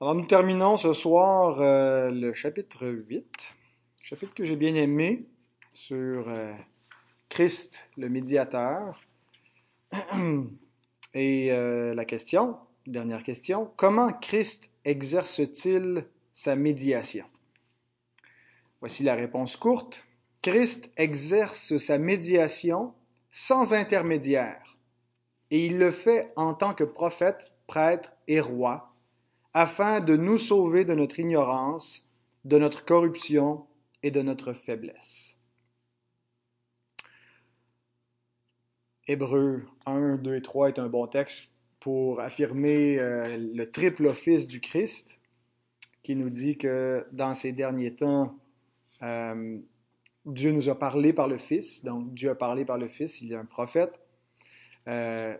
Alors nous terminons ce soir euh, le chapitre 8, chapitre que j'ai bien aimé sur euh, Christ le médiateur. Et euh, la question, dernière question, comment Christ exerce-t-il sa médiation? Voici la réponse courte. Christ exerce sa médiation sans intermédiaire, et il le fait en tant que prophète, prêtre et roi afin de nous sauver de notre ignorance, de notre corruption et de notre faiblesse. Hébreu 1, 2 et 3 est un bon texte pour affirmer euh, le triple office du Christ, qui nous dit que dans ces derniers temps, euh, Dieu nous a parlé par le Fils, donc Dieu a parlé par le Fils, il est un prophète. Euh,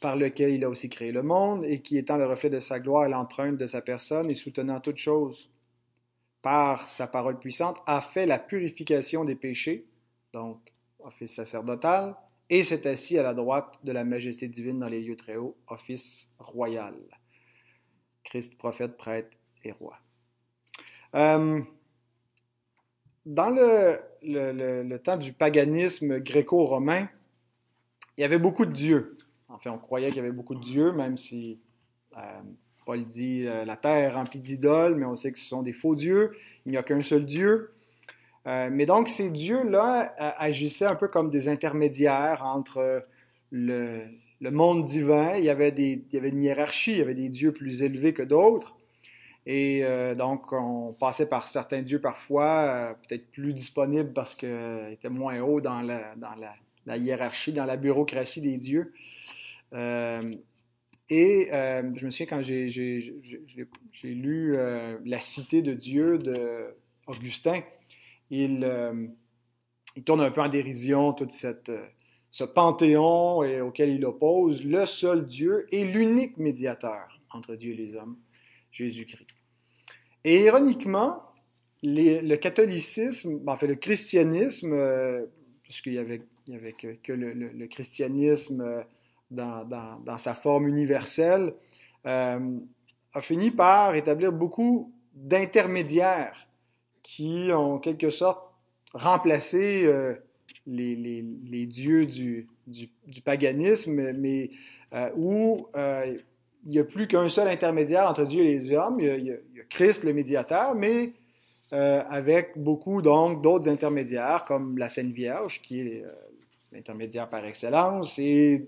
par lequel il a aussi créé le monde, et qui étant le reflet de sa gloire et l'empreinte de sa personne, et soutenant toutes choses par sa parole puissante, a fait la purification des péchés, donc office sacerdotal, et s'est assis à la droite de la majesté divine dans les lieux très hauts, office royal. Christ, prophète, prêtre et roi. Euh, dans le, le, le temps du paganisme gréco-romain, il y avait beaucoup de dieux. En on croyait qu'il y avait beaucoup de dieux, même si euh, Paul dit euh, la terre est remplie d'idoles, mais on sait que ce sont des faux dieux. Il n'y a qu'un seul Dieu. Euh, mais donc, ces dieux-là agissaient un peu comme des intermédiaires entre le, monde divin. Il y, avait une hiérarchie, il y avait des dieux plus élevés que d'autres. Et donc, on passait par certains dieux parfois, peut-être plus disponibles parce qu'ils étaient moins hauts dans la, hiérarchie, dans la bureaucratie des dieux. Euh, et euh, je me souviens quand j'ai lu euh, La Cité de Dieu d'Augustin, il, il, tourne un peu en dérision tout cette, ce panthéon auquel il oppose le seul Dieu et l'unique médiateur entre Dieu et les hommes, Jésus-Christ. Et ironiquement, le catholicisme, en fait le christianisme, puisqu'il n'y avait, avait que, le, christianisme dans, sa forme universelle, euh, a fini par établir beaucoup d'intermédiaires qui ont en quelque sorte remplacé euh, les, dieux du, paganisme, mais euh, où il n'y a plus qu'un seul intermédiaire entre Dieu et les hommes. Il y a, Christ, le médiateur, mais avec beaucoup donc d'autres intermédiaires, comme la Sainte Vierge, qui est l'intermédiaire par excellence, et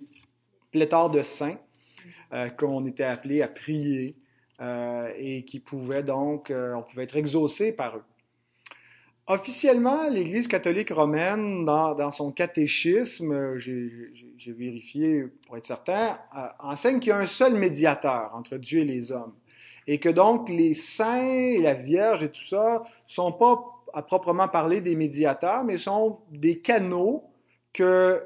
pléthore de saints euh, qu'on était appelés à prier euh, et qui pouvaient donc, euh, on pouvait être exaucé par eux. Officiellement, l'Église catholique romaine, dans, son catéchisme, j'ai vérifié pour être certain, enseigne qu'il y a un seul médiateur entre Dieu et les hommes. Et que donc les saints, la Vierge et tout ça sont pas à proprement parler des médiateurs, mais sont des canaux que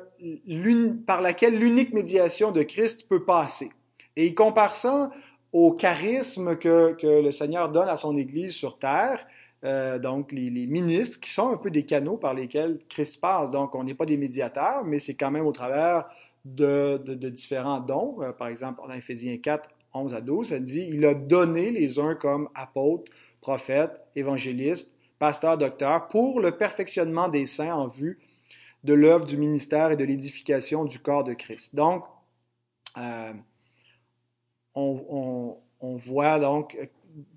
par laquelle l'unique médiation de Christ peut passer. Et il compare ça au charisme que, le Seigneur donne à son Église sur terre, euh, donc les, ministres qui sont un peu des canaux par lesquels Christ passe. Donc on n'est pas des médiateurs, mais c'est quand même au travers de, différents dons. Euh, par exemple, dans Éphésiens 4, 11 à 12, ça dit, il a donné les uns comme apôtres, prophètes, évangélistes, pasteurs, docteurs, pour le perfectionnement des saints en vue de l'œuvre du ministère et de l'édification du corps de Christ. Donc, euh, on, voit donc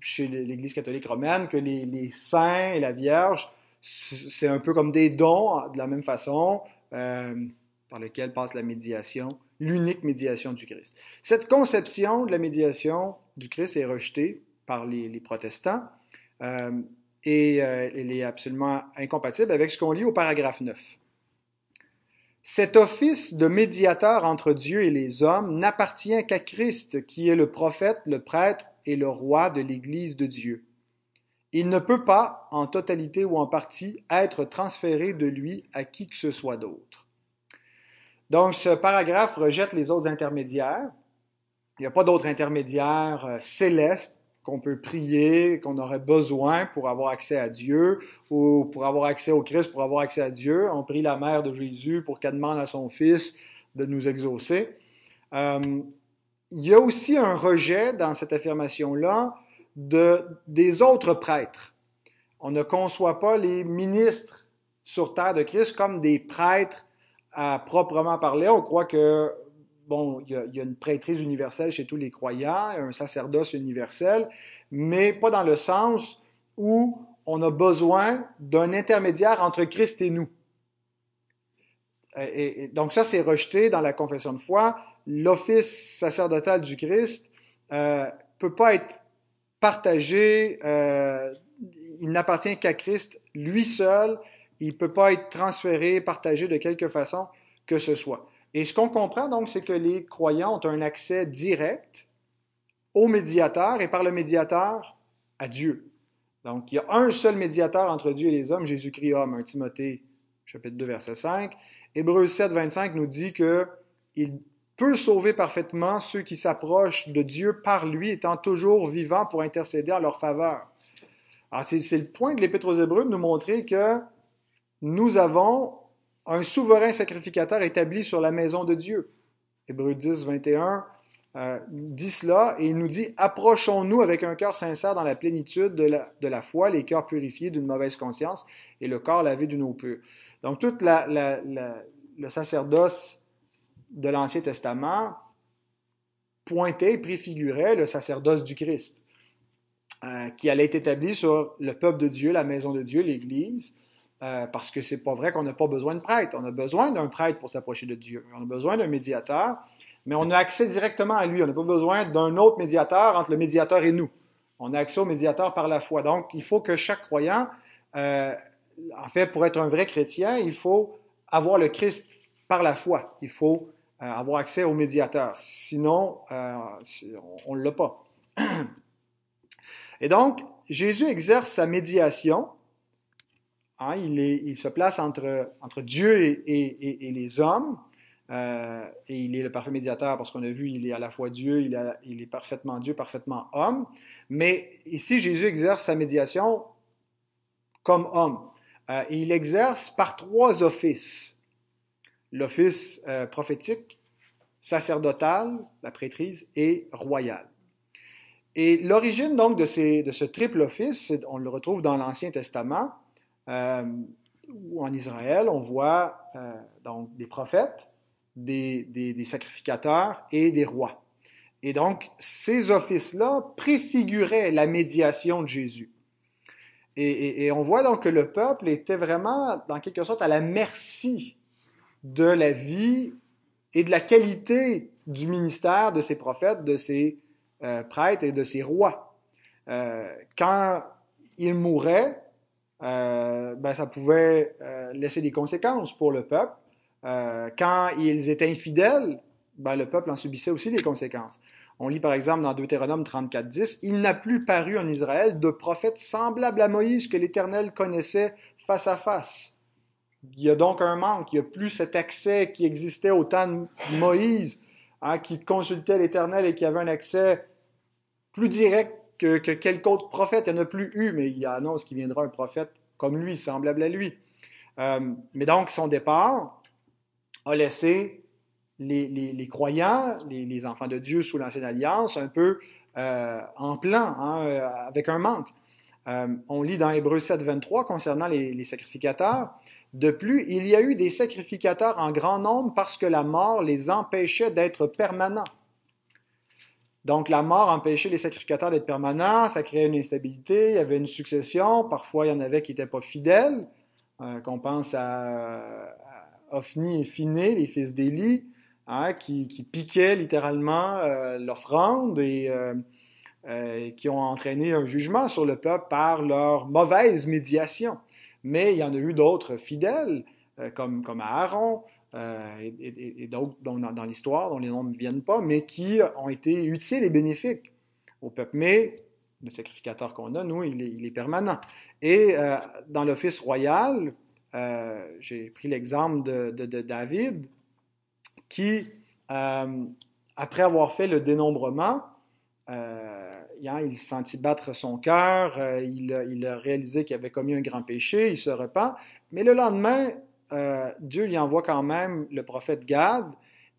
chez l'Église catholique romaine que les, saints et la Vierge, c'est un peu comme des dons de la même façon euh, par lesquels passe la médiation, l'unique médiation du Christ. Cette conception de la médiation du Christ est rejetée par les, protestants euh, et elle est absolument incompatible avec ce qu'on lit au paragraphe 9. Cet office de médiateur entre Dieu et les hommes n'appartient qu'à Christ, qui est le prophète, le prêtre et le roi de l'Église de Dieu. Il ne peut pas, en totalité ou en partie, être transféré de lui à qui que ce soit d'autre. Donc ce paragraphe rejette les autres intermédiaires. Il n'y a pas d'autres intermédiaires euh, célestes qu'on peut prier, qu'on aurait besoin pour avoir accès à Dieu ou pour avoir accès au Christ, pour avoir accès à Dieu. On prie la mère de Jésus pour qu'elle demande à son Fils de nous exaucer. Euh, il y a aussi un rejet dans cette affirmation-là de, des autres prêtres. On ne conçoit pas les ministres sur terre de Christ comme des prêtres à proprement parler. On croit que bon, il y, a, une prêtrise universelle chez tous les croyants, un sacerdoce universel, mais pas dans le sens où on a besoin d'un intermédiaire entre Christ et nous. Et, donc ça, c'est rejeté dans la confession de foi. L'office sacerdotal du Christ euh, peut pas être partagé. Euh, il n'appartient qu'à Christ, lui seul. Il peut pas être transféré, partagé de quelque façon que ce soit. Et ce qu'on comprend donc, c'est que les croyants ont un accès direct au médiateur et par le médiateur à Dieu. Donc, il y a un seul médiateur entre Dieu et les hommes, Jésus-Christ homme, 1 Timothée chapitre 2, verset 5. Hébreux 7, 25 nous dit qu'il peut sauver parfaitement ceux qui s'approchent de Dieu par lui, étant toujours vivant pour intercéder en leur faveur. Alors, c'est le point de l'Épître aux Hébreux de nous montrer que nous avons un souverain sacrificateur établi sur la maison de Dieu. Hébreux 10, 21 euh, dit cela et il nous dit Approchons-nous avec un cœur sincère dans la plénitude de la, foi, les cœurs purifiés d'une mauvaise conscience et le corps lavé d'une eau pure. Donc, tout le sacerdoce de l'Ancien Testament pointait préfigurait le sacerdoce du Christ, euh, qui allait être établi sur le peuple de Dieu, la maison de Dieu, l'Église, euh, parce que c'est pas vrai qu'on n'a pas besoin de prêtre. On a besoin d'un prêtre pour s'approcher de Dieu. On a besoin d'un médiateur, mais on a accès directement à lui. On n'a pas besoin d'un autre médiateur entre le médiateur et nous. On a accès au médiateur par la foi. Donc, il faut que chaque croyant, euh, en fait, pour être un vrai chrétien, il faut avoir le Christ par la foi. Il faut euh, avoir accès au médiateur. Sinon, on ne l'a pas. Et donc, Jésus exerce sa médiation Hein, il, se place entre, Dieu et, les hommes. Euh, et il est le parfait médiateur parce qu'on a vu, il est à la fois Dieu, il, est parfaitement Dieu, parfaitement homme. Mais ici, Jésus exerce sa médiation comme homme. Euh, il exerce par trois offices. L'office euh, prophétique, sacerdotal, la prêtrise, et royal. Et l'origine donc de ce triple office, on le retrouve dans l'Ancien Testament, euh, où en Israël, on voit euh, donc des prophètes, des, sacrificateurs et des rois. Et donc, ces offices-là préfiguraient la médiation de Jésus. Et, on voit donc que le peuple était vraiment, dans quelque sorte, à la merci de la vie et de la qualité du ministère de ces prophètes, de ces euh, prêtres et de ces rois. Euh, quand ils mouraient, euh, ben, ça pouvait euh, laisser des conséquences pour le peuple. Euh, quand ils étaient infidèles, ben, le peuple en subissait aussi les conséquences. On lit par exemple dans Deutéronome 34.10, Il n'a plus paru en Israël de prophète semblable à Moïse que l'Éternel connaissait face à face. Il y a donc un manque, il n'y a plus cet accès qui existait au temps de Moïse, hein, qui consultait l'Éternel et qui avait un accès plus direct que, que quelque autre prophète. Il plus eu, mais il annonce qu'il viendra un prophète comme lui, semblable à lui. Euh, mais donc, son départ a laissé les, croyants, les, enfants de Dieu sous l'Ancienne Alliance, un peu euh, en plan, hein, euh, avec un manque. on lit dans Hébreux 7, 23 concernant les, sacrificateurs. De plus, il y a eu des sacrificateurs en grand nombre parce que la mort les empêchait d'être permanents. Donc, la mort empêchait les sacrificateurs d'être permanents, ça créait une instabilité, il y avait une succession, parfois il y en avait qui n'étaient pas fidèles, euh, qu'on pense à, Ophni et Phiné, les fils d'Élie, hein, qui, piquaient littéralement euh, l'offrande et euh, qui ont entraîné un jugement sur le peuple par leur mauvaise médiation. Mais il y en a eu d'autres fidèles, comme, comme Aaron, euh, et, d'autres dans, l'histoire, dont les noms ne viennent pas, mais qui ont été utiles et bénéfiques au peuple. Mais le sacrificateur qu'on a, nous, il est, permanent. Et euh, dans l'office royal, euh, j'ai pris l'exemple de, David, qui, après avoir fait le dénombrement, il sentit battre son cœur, il, il, a réalisé qu'il avait commis un grand péché, il se repent, mais le lendemain, euh, Dieu lui envoie quand même le prophète Gad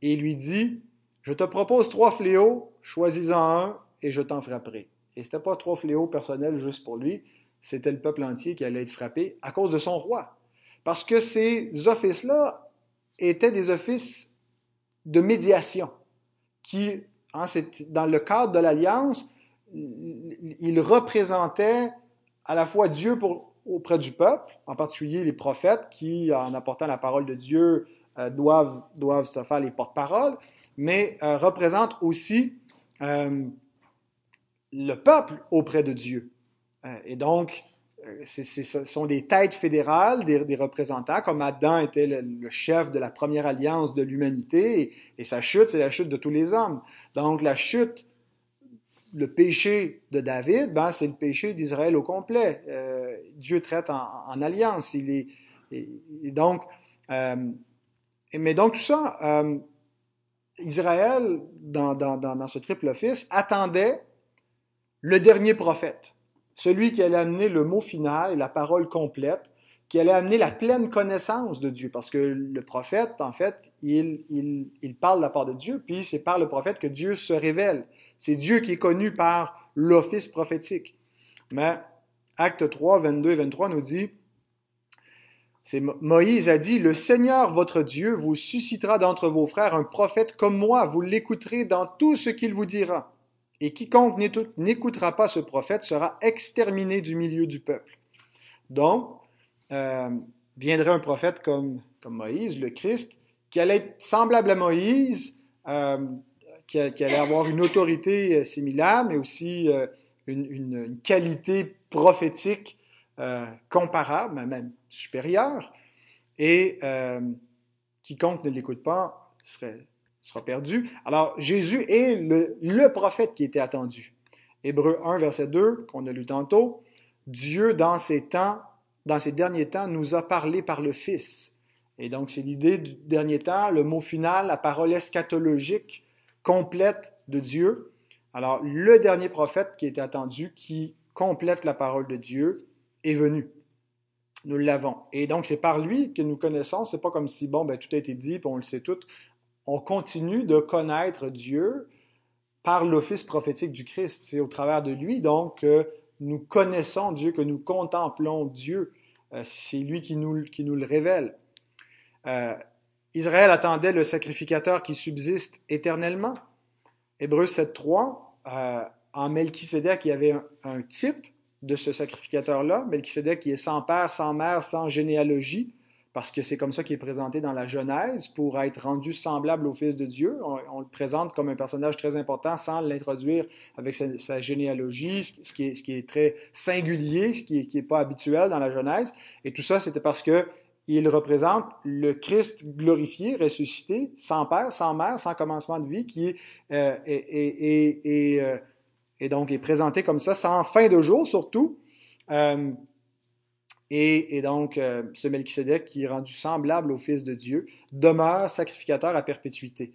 et lui dit, je te propose trois fléaux, choisis-en un et je t'en frapperai. Et c'était pas trois fléaux personnels juste pour lui, c'était le peuple entier qui allait être frappé à cause de son roi. Parce que ces offices-là étaient des offices de médiation qui, hein, dans le cadre de l'alliance, ils représentaient à la fois Dieu pour, auprès du peuple, en particulier les prophètes qui, en apportant la parole de Dieu, euh, doivent, doivent se faire les porte-paroles, mais euh, représentent aussi euh, le peuple auprès de Dieu. et donc, ce sont des têtes fédérales, des, représentants, comme Adam était le, chef de la première alliance de l'humanité, et, sa chute, c'est la chute de tous les hommes. Donc la chute, le péché de David, ben, c'est le péché d'Israël au complet. Euh, Dieu traite en, alliance. Il et, donc, euh, mais donc tout ça, euh, Israël, dans, dans, dans ce triple office, attendait le dernier prophète celui qui allait amener le mot final et la parole complète, qui allait amener la pleine connaissance de Dieu. Parce que le prophète, en fait, il, il, parle de la part de Dieu, puis c'est par le prophète que Dieu se révèle. C'est Dieu qui est connu par l'office prophétique. Mais Acte 3, 22 et 23 nous dit, Moïse a dit, Le Seigneur votre Dieu vous suscitera d'entre vos frères un prophète comme moi, vous l'écouterez dans tout ce qu'il vous dira et quiconque n'écoutera pas ce prophète sera exterminé du milieu du peuple. Donc, euh, viendrait un prophète comme, comme Moïse, le Christ, qui allait être semblable à Moïse, euh, qui, allait avoir une autorité euh, similaire, mais aussi une, qualité prophétique comparable, même supérieure, et quiconque ne l'écoute pas serait sera perdu. Alors, Jésus est le, prophète qui était attendu. Hébreu 1, verset 2, qu'on a lu tantôt, Dieu, dans ces temps, dans ces derniers temps, nous a parlé par le Fils. Et donc, c'est l'idée du dernier temps, le mot final, la parole eschatologique complète de Dieu. Alors, le dernier prophète qui était attendu, qui complète la parole de Dieu, est venu. Nous l'avons. Et donc, c'est par lui que nous connaissons. C'est pas comme si, bon, ben, tout a été dit, on le sait tout on continue de connaître Dieu par l'office prophétique du Christ. C'est au travers de lui, donc, que nous connaissons Dieu, que nous contemplons Dieu. Euh, c'est lui qui nous, qui nous le révèle. Euh, Israël attendait le sacrificateur qui subsiste éternellement. Hébreu 7.3, euh, en Melchisédek, il y avait un, type de ce sacrificateur-là, Melchisédek qui est sans père, sans mère, sans généalogie, parce que c'est comme ça qu'il est présenté dans la Genèse, pour être rendu semblable au Fils de Dieu. On, le présente comme un personnage très important sans l'introduire avec sa, généalogie, ce qui, est, ce qui, est, très singulier, ce qui n'est est pas habituel dans la Genèse. Et tout ça, c'était parce que il représente le Christ glorifié, ressuscité, sans père, sans mère, sans commencement de vie, qui est, euh, euh, et, donc est présenté comme ça, sans fin de jour surtout. Euh, et, donc, ce Melchisedec, qui est rendu semblable au Fils de Dieu, demeure sacrificateur à perpétuité.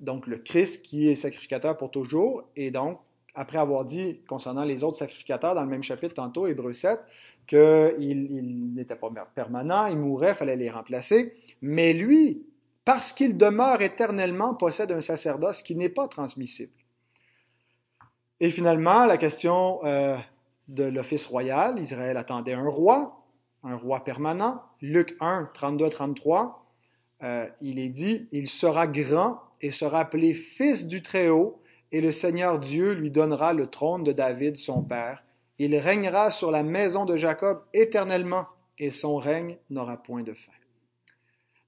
Donc, le Christ qui est sacrificateur pour toujours, et donc, après avoir dit concernant les autres sacrificateurs dans le même chapitre tantôt, Hébreu 7, qu'il n'était pas permanent, il mourait, il fallait les remplacer, mais lui, parce qu'il demeure éternellement, possède un sacerdoce qui n'est pas transmissible. Et finalement, la question euh, de l'office royal. Israël attendait un roi, un roi permanent. Luc 1, 32-33, euh, il est dit, il sera grand et sera appelé fils du Très-Haut, et le Seigneur Dieu lui donnera le trône de David, son père. Il régnera sur la maison de Jacob éternellement, et son règne n'aura point de fin.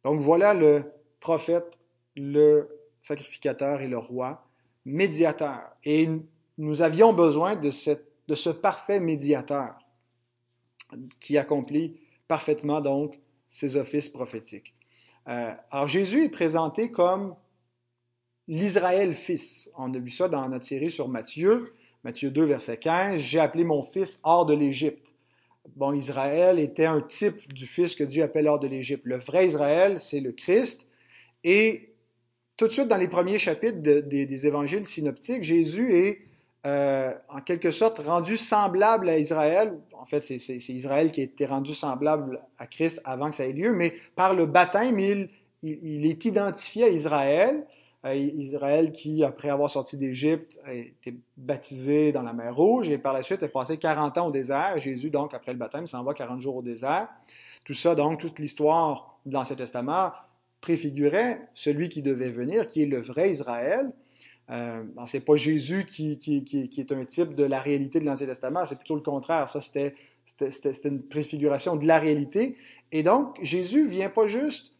Donc voilà le prophète, le sacrificateur et le roi, médiateur. Et nous avions besoin de ce parfait médiateur qui accomplit parfaitement donc ses offices prophétiques. Euh, alors Jésus est présenté comme l'Israël fils. On a vu ça dans notre série sur Matthieu, Matthieu 2, verset 15. J'ai appelé mon fils hors de l'Égypte. Bon, Israël était un type du fils que Dieu appelle hors de l'Égypte. Le vrai Israël, c'est le Christ. Et tout de suite, dans les premiers chapitres des évangiles synoptiques, Jésus est euh, en quelque sorte rendu semblable à Israël. En fait, c'est Israël qui a été rendu semblable à Christ avant que ça ait lieu, mais par le baptême, il, est identifié à Israël Israël qui, après avoir sorti d'Égypte, a été baptisé dans la mer Rouge et par la suite a passé 40 ans au désert. Jésus, donc, après le baptême, s'en va 40 jours au désert. Tout ça, donc, toute l'histoire de l'Ancien Testament préfigurait celui qui devait venir, qui est le vrai Israël. Euh, c'est pas Jésus qui, qui, qui, est un type de la réalité de l'Ancien Testament, c'est plutôt le contraire. Ça, c'était, c'était, une préfiguration de la réalité. Et donc, Jésus vient pas juste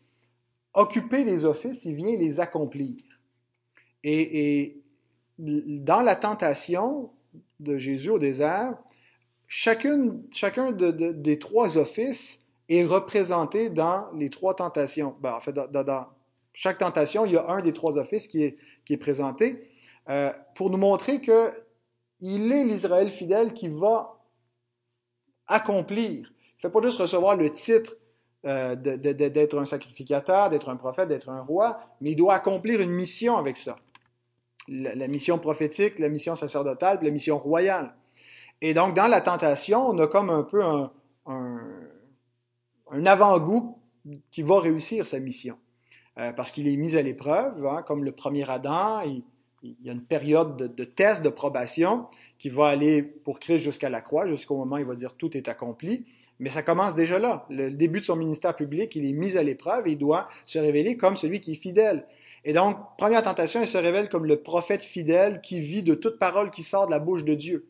occuper des offices, il vient les accomplir. Et, dans la tentation de Jésus au désert, chacune, chacun des trois offices est représenté dans les trois tentations. Ben, en fait, dans, chaque tentation, il y a un des trois offices qui est, qui est présenté euh, pour nous montrer que il est l'Israël fidèle qui va accomplir. Il ne fait pas juste recevoir le titre euh, d'être un sacrificateur, d'être un prophète, d'être un roi, mais il doit accomplir une mission avec ça la, mission prophétique, la mission sacerdotale, la mission royale. Et donc, dans la tentation, on a comme un peu un, un, avant-goût qui va réussir sa mission. Euh, parce qu'il est mis à l'épreuve, hein, comme le premier Adam, il, y a une période de, de, test, de probation, qui va aller pour Christ jusqu'à la croix, jusqu'au moment où il va dire tout est accompli. Mais ça commence déjà là. Le début de son ministère public, il est mis à l'épreuve il doit se révéler comme celui qui est fidèle. Et donc, première tentation, il se révèle comme le prophète fidèle qui vit de toute parole qui sort de la bouche de Dieu.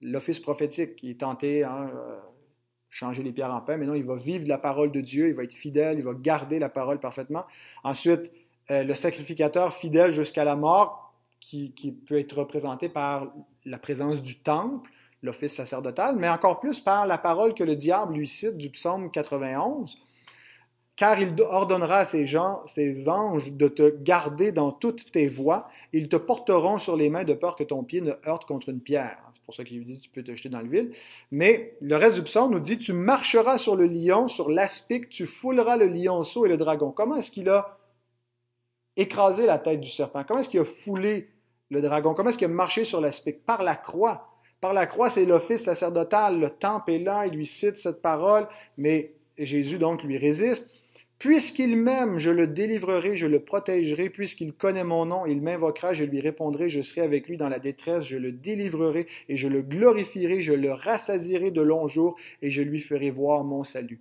L'office prophétique qui est tenté, hein, euh, changer les pierres en pain, mais non, il va vivre de la parole de Dieu, il va être fidèle, il va garder la parole parfaitement. Ensuite, euh, le sacrificateur fidèle jusqu'à la mort, qui, qui, peut être représenté par la présence du temple, l'office sacerdotal, mais encore plus par la parole que le diable lui cite du psaume 91 car il ordonnera à ses, gens, ses anges de te garder dans toutes tes voies. Ils te porteront sur les mains de peur que ton pied ne heurte contre une pierre. C'est pour ça qu'il dit tu peux te jeter dans le vide. Mais le reste du psaume nous dit tu marcheras sur le lion, sur l'aspic, tu fouleras le lionceau et le dragon. Comment est-ce qu'il a écrasé la tête du serpent? Comment est-ce qu'il a foulé le dragon? Comment est-ce qu'il a marché sur l'aspic? Par la croix. Par la croix, c'est l'office sacerdotal. Le temple est là, il lui cite cette parole, mais Jésus donc lui résiste. Puisqu'il m'aime, je le délivrerai, je le protégerai. Puisqu'il connaît mon nom, il m'invoquera, je lui répondrai, je serai avec lui dans la détresse, je le délivrerai et je le glorifierai, je le rassasierai de longs jours et je lui ferai voir mon salut.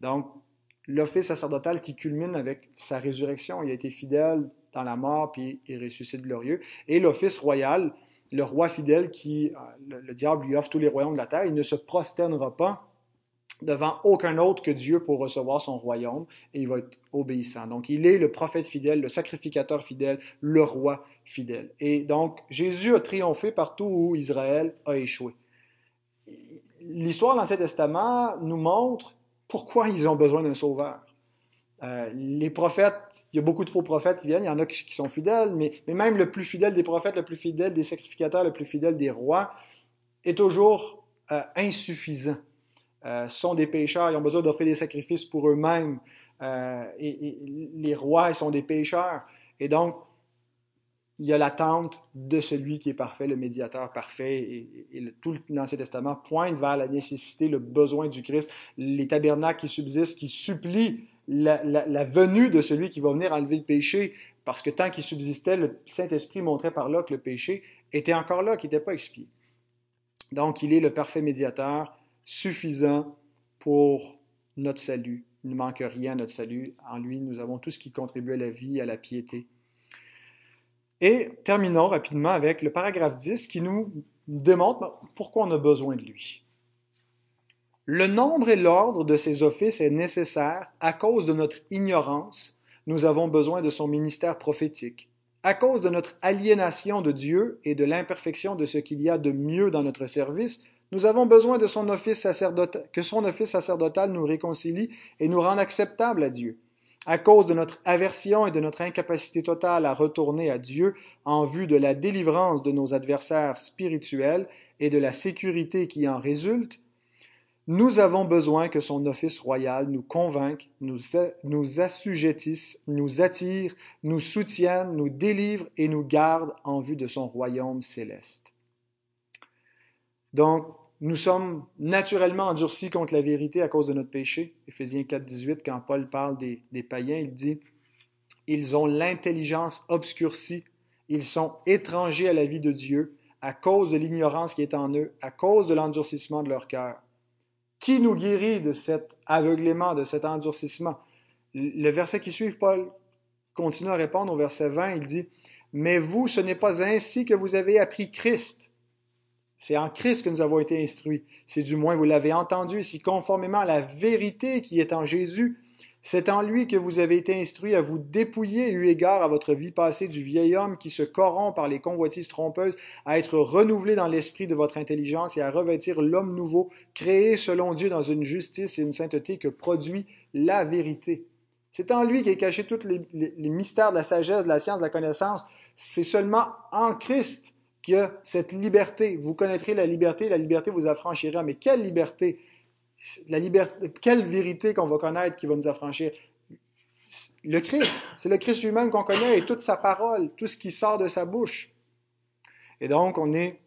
Donc, l'office sacerdotal qui culmine avec sa résurrection. Il a été fidèle dans la mort, puis il ressuscite glorieux. Et l'office royal, le roi fidèle qui, euh, le, le diable lui offre tous les royaumes de la terre, il ne se prosternera pas devant aucun autre que Dieu pour recevoir son royaume et il va être obéissant. Donc il est le prophète fidèle, le sacrificateur fidèle, le roi fidèle. Et donc Jésus a triomphé partout où Israël a échoué. L'histoire de l'Ancien Testament nous montre pourquoi ils ont besoin d'un sauveur. Euh, les prophètes, il y a beaucoup de faux prophètes qui viennent, il y en a qui, sont fidèles, mais, même le plus fidèle des prophètes, le plus fidèle des sacrificateurs, le plus fidèle des rois est toujours euh, insuffisant. Euh, sont des pécheurs, ils ont besoin d'offrir des sacrifices pour eux-mêmes. Euh, et, les rois, ils sont des pécheurs. Et donc, il y a l'attente de celui qui est parfait, le médiateur parfait. Et, tout l'Ancien Testament pointe vers la nécessité, le besoin du Christ. Les tabernacles qui subsistent, qui supplient la, la venue de celui qui va venir enlever le péché, parce que tant qu'il subsistait, le Saint-Esprit montrait par là que le péché était encore là, qui n'était pas expié. Donc, il est le parfait médiateur suffisant pour notre salut. Il ne manque rien à notre salut. En lui, nous avons tout ce qui contribue à la vie, à la piété. Et terminons rapidement avec le paragraphe 10 qui nous démontre pourquoi on a besoin de lui. Le nombre et l'ordre de ses offices est nécessaire à cause de notre ignorance. Nous avons besoin de son ministère prophétique. À cause de notre aliénation de Dieu et de l'imperfection de ce qu'il y a de mieux dans notre service, nous avons besoin de son office sacerdotal, que son office sacerdotal nous réconcilie et nous rende acceptables à Dieu. À cause de notre aversion et de notre incapacité totale à retourner à Dieu en vue de la délivrance de nos adversaires spirituels et de la sécurité qui en résulte, nous avons besoin que son office royal nous convainque, nous, nous assujettisse, nous attire, nous soutienne, nous délivre et nous garde en vue de son royaume céleste. Donc, nous sommes naturellement endurcis contre la vérité à cause de notre péché. Éphésiens 4, 18, quand Paul parle des, païens, il dit ils ont l'intelligence obscurcie, ils sont étrangers à la vie de Dieu à cause de l'ignorance qui est en eux, à cause de l'endurcissement de leur cœur. Qui nous guérit de cet aveuglement, de cet endurcissement? Le verset qui suit, Paul continue à répondre au verset 20, il dit, Mais vous, ce n'est pas ainsi que vous avez appris Christ. C'est en Christ que nous avons été instruits. C'est du moins vous l'avez entendu, si conformément à la vérité qui est en Jésus, c'est en lui que vous avez été instruits à vous dépouiller eu égard à votre vie passée du vieil homme qui se corrompt par les convoitises trompeuses, à être renouvelé dans l'esprit de votre intelligence et à revêtir l'homme nouveau, créé selon Dieu dans une justice et une sainteté que produit la vérité. C'est en lui qu'est caché tous les, les, mystères de la sagesse, de la science, de la connaissance. C'est seulement en Christ qu'il y a cette liberté. Vous connaîtrez la liberté, la liberté vous affranchira. Mais quelle liberté la liberté, quelle vérité qu'on va connaître qui va nous affranchir? Le Christ, c'est le Christ lui-même qu'on connaît et toute sa parole, tout ce qui sort de sa bouche. Et donc, on est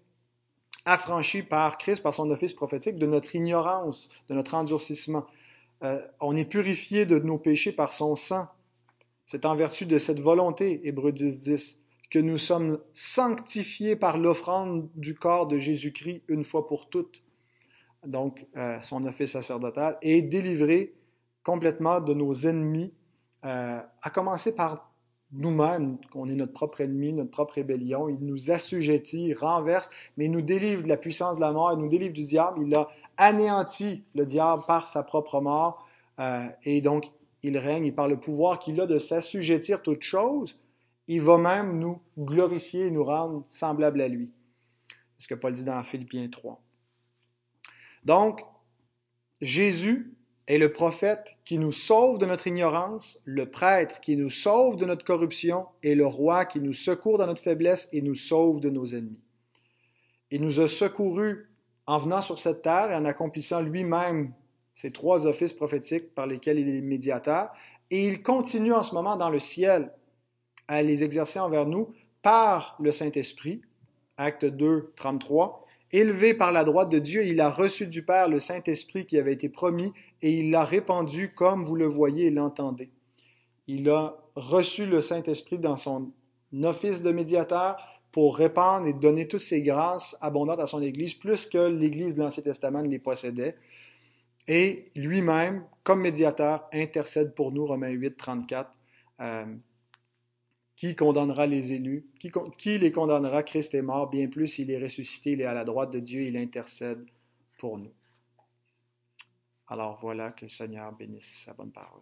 affranchi par Christ, par son office prophétique, de notre ignorance, de notre endurcissement. Euh, on est purifié de nos péchés par son sang. C'est en vertu de cette volonté, Hébreu 10, 10, que nous sommes sanctifiés par l'offrande du corps de Jésus-Christ une fois pour toutes donc euh, son office sacerdotal, et délivré complètement de nos ennemis, euh, à commencer par nous-mêmes, qu'on est notre propre ennemi, notre propre rébellion. Il nous assujettit, renverse, mais il nous délivre de la puissance de la mort, il nous délivre du diable. Il a anéanti le diable par sa propre mort, euh, et donc il règne, et par le pouvoir qu'il a de s'assujettir toutes choses, il va même nous glorifier et nous rendre semblables à lui. C'est ce que Paul dit dans Philippiens 3. Donc, Jésus est le prophète qui nous sauve de notre ignorance, le prêtre qui nous sauve de notre corruption et le roi qui nous secourt dans notre faiblesse et nous sauve de nos ennemis. Il nous a secourus en venant sur cette terre et en accomplissant lui-même ces trois offices prophétiques par lesquels il est médiateur, et il continue en ce moment dans le ciel à les exercer envers nous par le Saint-Esprit. Acte 2, 33. Élevé par la droite de Dieu, il a reçu du Père le Saint-Esprit qui avait été promis et il l'a répandu comme vous le voyez et l'entendez. Il a reçu le Saint-Esprit dans son office de médiateur pour répandre et donner toutes ses grâces abondantes à son Église, plus que l'Église de l'Ancien Testament ne les possédait. Et lui-même, comme médiateur, intercède pour nous, Romains 8, 34. Qui condamnera les élus? Qui, les condamnera? Christ est mort, bien plus, il est ressuscité, il est à la droite de Dieu, il intercède pour nous. Alors voilà que le Seigneur bénisse sa bonne parole.